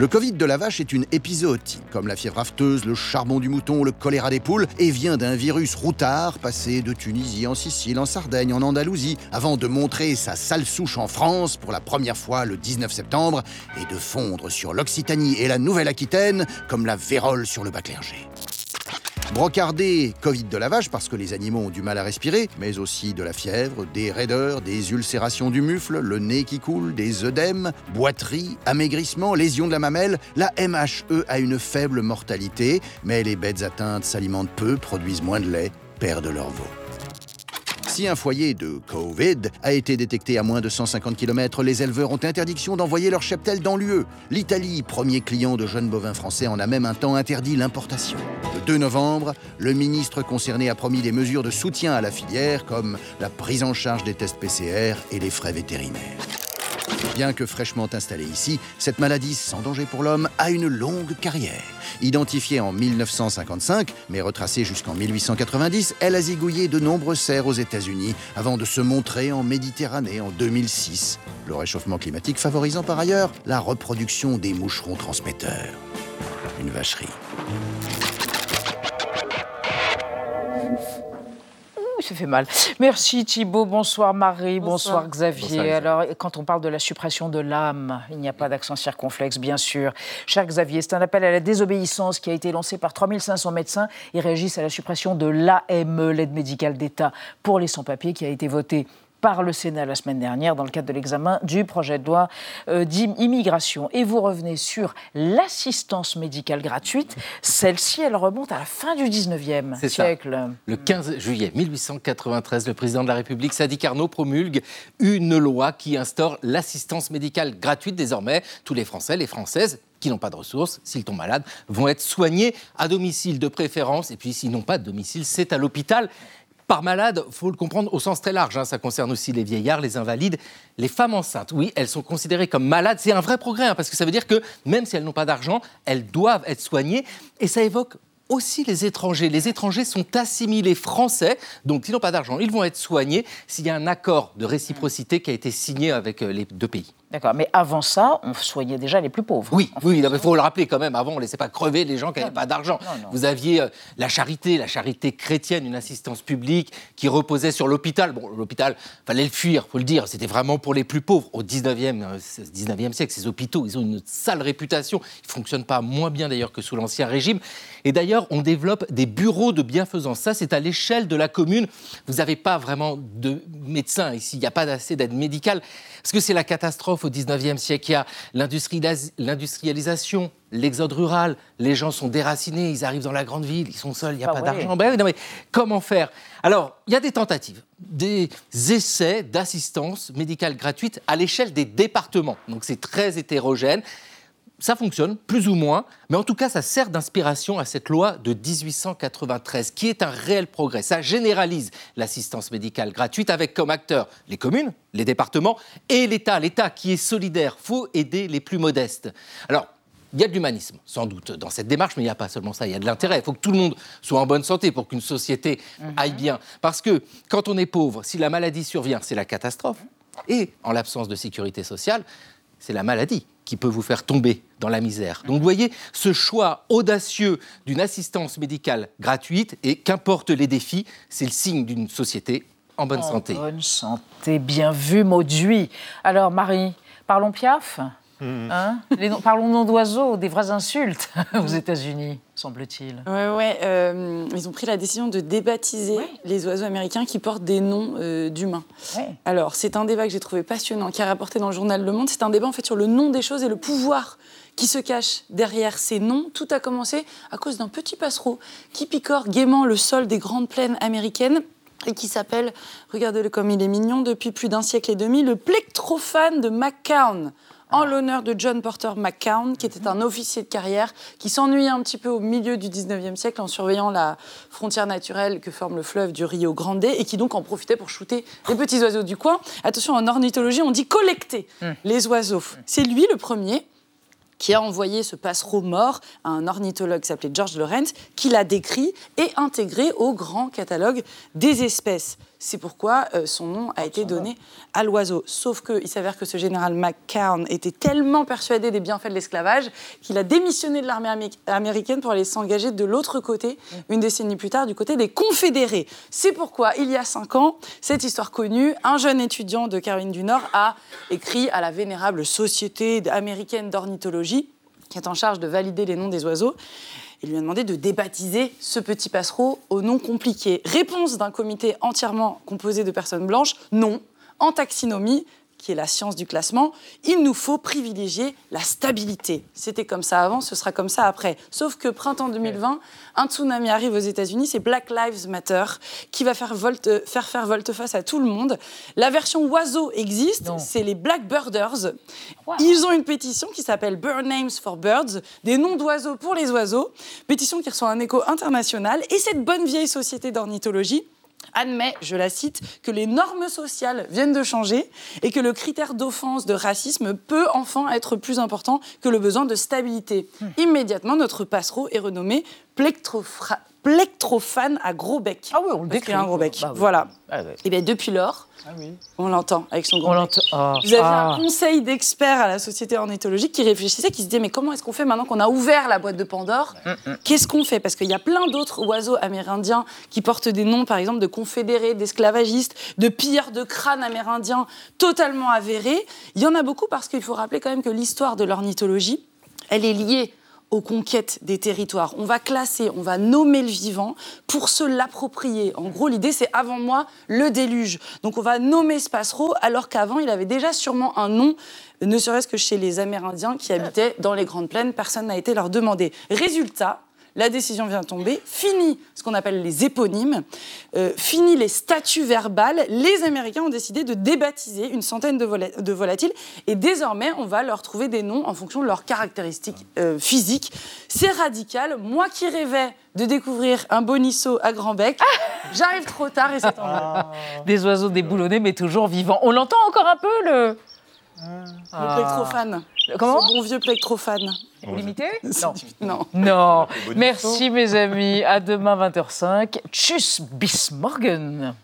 Le Covid de la vache est une épizootie, comme la fièvre afteuse, le charbon du mouton, le choléra des poules, et vient d'un virus routard passé de Tunisie en Sicile, en Sardaigne, en Andalousie, avant de montrer sa sale souche en France pour la première fois le 19 septembre, et de fondre sur l'Occitanie et la Nouvelle-Aquitaine comme la vérole sur le bas clergé. Brocardé, Covid de la vache parce que les animaux ont du mal à respirer, mais aussi de la fièvre, des raideurs, des ulcérations du mufle, le nez qui coule, des œdèmes, boiterie, amaigrissement, lésions de la mamelle, la MHE a une faible mortalité, mais les bêtes atteintes s'alimentent peu, produisent moins de lait, perdent leur veau. Si un foyer de Covid a été détecté à moins de 150 km, les éleveurs ont interdiction d'envoyer leur cheptel dans l'UE. L'Italie, premier client de jeunes bovins français, en a même un temps interdit l'importation. Le 2 novembre, le ministre concerné a promis des mesures de soutien à la filière, comme la prise en charge des tests PCR et les frais vétérinaires. Bien que fraîchement installée ici, cette maladie sans danger pour l'homme a une longue carrière. Identifiée en 1955, mais retracée jusqu'en 1890, elle a zigouillé de nombreux cerfs aux États-Unis avant de se montrer en Méditerranée en 2006. Le réchauffement climatique favorisant par ailleurs la reproduction des moucherons transmetteurs. Une vacherie. Ça fait mal. Merci Thibault, bonsoir Marie, bonsoir, Xavier. Alors, quand on parle de la suppression de l'âme, il n'y a pas d'accent circonflexe, bien sûr. Cher Xavier, c'est un appel à la désobéissance qui a été lancé par 3500 médecins. Ils réagissent à la suppression de l'AME, l'aide médicale d'État pour les sans-papiers, qui a été votée par le Sénat la semaine dernière dans le cadre de l'examen du projet de loi euh, d'immigration. Et vous revenez sur l'assistance médicale gratuite. Celle-ci, elle remonte à la fin du 19e siècle. Le 15 juillet 1893, le président de la République, Sadi Carnot, promulgue une loi qui instaure l'assistance médicale gratuite. Désormais, tous les Français, les Françaises qui n'ont pas de ressources, s'ils tombent malades, vont être soignés à domicile de préférence. Et puis s'ils n'ont pas de domicile, c'est à l'hôpital. Par malade, faut le comprendre au sens très large. Hein. Ça concerne aussi les vieillards, les invalides, les femmes enceintes. Oui, elles sont considérées comme malades. C'est un vrai progrès hein, parce que ça veut dire que même si elles n'ont pas d'argent, elles doivent être soignées. Et ça évoque aussi les étrangers. Les étrangers sont assimilés français, donc s'ils n'ont pas d'argent, ils vont être soignés s'il y a un accord de réciprocité qui a été signé avec euh, les deux pays. D'accord, mais avant ça, on soignait déjà les plus pauvres. Oui, oui, il faut le rappeler quand même. Avant, on ne laissait pas crever les gens qui n'avaient pas d'argent. Vous aviez euh, la charité, la charité chrétienne, une assistance publique qui reposait sur l'hôpital. Bon, l'hôpital, fallait le fuir, faut le dire. C'était vraiment pour les plus pauvres. Au 19e, 19e euh, siècle, ces hôpitaux, ils ont une sale réputation. Ils ne fonctionnent pas moins bien d'ailleurs que sous l'Ancien Régime. Et d'ailleurs, ailleurs, on développe des bureaux de bienfaisance. Ça, c'est à l'échelle de la commune. Vous n'avez pas vraiment de médecins ici. Il n'y a pas assez d'aide médicale. Parce que c'est la catastrophe au 19e siècle. Il y a l'industrialisation, l'exode rural. Les gens sont déracinés, ils arrivent dans la grande ville, ils sont seuls, il n'y a ah pas d'argent. Ben mais comment faire? Alors, il y a des tentatives, des essais d'assistance médicale gratuite à l'échelle des départements. Donc, c'est très hétérogène ça fonctionne, plus ou moins, mais en tout cas, ça sert d'inspiration à cette loi de 1893, qui est un réel progrès. Ça généralise l'assistance médicale gratuite avec comme acteurs les communes, les départements et l'État. L'État qui est solidaire, faut aider les plus modestes. Alors, il y a de l'humanisme, sans doute, dans cette démarche, mais il n'y a pas seulement ça, il y a de l'intérêt. Il faut que tout le monde soit en bonne santé pour qu'une société mhm. aille bien. Parce que quand on est pauvre, si la maladie survient, c'est la catastrophe. Et en l'absence de sécurité sociale, c'est la maladie qui peut vous faire tomber dans la misère. Donc vous voyez, ce choix audacieux d'une assistance médicale gratuite, et qu'importe les défis, c'est le signe d'une société en bonne en santé. Bonne santé, bien vu, Mauduit. Alors Marie, parlons Piaf Hmm. Hein parlons nom d'oiseaux, des vraies insultes aux États-Unis, semble-t-il. Oui, ouais, euh, ils ont pris la décision de débaptiser les oiseaux américains qui portent des noms euh, d'humains. Alors, c'est un débat que j'ai trouvé passionnant, qui a rapporté dans le journal Le Monde. C'est un débat en fait sur le nom des choses et le pouvoir qui se cache derrière ces noms. Tout a commencé à cause d'un petit passereau qui picore gaiement le sol des grandes plaines américaines et qui s'appelle, regardez-le comme il est mignon, depuis plus d'un siècle et demi, le plectrophane de McCown en l'honneur de John Porter McCown, qui était un officier de carrière, qui s'ennuyait un petit peu au milieu du 19e siècle en surveillant la frontière naturelle que forme le fleuve du Rio Grande et qui donc en profitait pour shooter les petits oiseaux du coin. Attention, en ornithologie, on dit collecter hmm. les oiseaux. C'est lui le premier qui a envoyé ce passereau mort à un ornithologue s'appelait George Lawrence, qui l'a décrit et intégré au grand catalogue des espèces. C'est pourquoi euh, son nom a été donné à l'oiseau. Sauf qu'il s'avère que ce général McCown était tellement persuadé des bienfaits de l'esclavage qu'il a démissionné de l'armée américaine pour aller s'engager de l'autre côté, mm. une décennie plus tard, du côté des Confédérés. C'est pourquoi, il y a cinq ans, cette histoire connue, un jeune étudiant de Caroline du Nord a écrit à la vénérable Société américaine d'ornithologie, qui est en charge de valider les noms des oiseaux il lui a demandé de débaptiser ce petit passereau au nom compliqué. Réponse d'un comité entièrement composé de personnes blanches, non. En taxinomie, qui est la science du classement, il nous faut privilégier la stabilité. C'était comme ça avant, ce sera comme ça après. Sauf que printemps 2020, un tsunami arrive aux États-Unis, c'est Black Lives Matter qui va faire, volte, faire faire volte-face à tout le monde. La version oiseau existe, c'est les Blackbirders. Ils ont une pétition qui s'appelle Bird Names for Birds, des noms d'oiseaux pour les oiseaux. Pétition qui reçoit un écho international. Et cette bonne vieille société d'ornithologie admet, je la cite, que les normes sociales viennent de changer et que le critère d'offense de racisme peut enfin être plus important que le besoin de stabilité. Hmm. Immédiatement, notre passereau est renommé plectrophane à gros bec. Ah oui, on le décrit. un gros bec. Bah voilà. Ah et bien depuis lors, ah on l'entend avec son gros bec. Oh. Vous avez un conseil d'experts à la Société ornithologique qui réfléchissait, qui se disait mais comment est-ce qu'on fait maintenant qu'on a ouvert la boîte de Pandore mm, mm. Qu'est-ce qu'on fait? Parce qu'il y a plein d'autres oiseaux amérindiens qui portent des noms, par exemple, de confédérés, d'esclavagistes, de pilleurs de crânes amérindiens totalement avérés. Il y en a beaucoup parce qu'il faut rappeler quand même que l'histoire de l'ornithologie, elle est liée aux conquêtes des territoires. On va classer, on va nommer le vivant pour se l'approprier. En gros, l'idée, c'est avant moi le déluge. Donc on va nommer ce passereau alors qu'avant, il avait déjà sûrement un nom, ne serait-ce que chez les Amérindiens qui habitaient dans les grandes plaines. Personne n'a été leur demander. Résultat, la décision vient tomber, fini ce qu'on appelle les éponymes, euh, fini les statuts verbales, les Américains ont décidé de débaptiser une centaine de, volatiles et désormais on va leur trouver des noms en fonction de leurs caractéristiques euh, physiques. C'est radical. Moi qui rêvais de découvrir un bonisseau à grand bec, ah j'arrive trop tard et c'est en ah. Des oiseaux déboulonnés mais toujours vivants. On l'entend encore un peu le... Le plectrophane. Comment Ce bon vieux plectrophane. L'imitez? Non. non. Non. Merci mes amis. À demain 20h05. Tchuss bis morgen.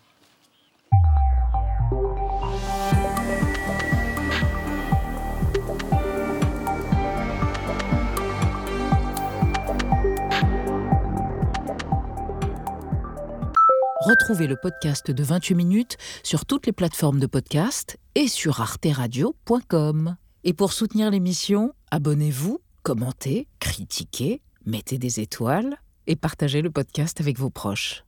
Retrouvez le podcast de 28 minutes sur toutes les plateformes de podcast et sur arteradio.com. Et pour soutenir l'émission, abonnez-vous, commentez, critiquez, mettez des étoiles et partagez le podcast avec vos proches.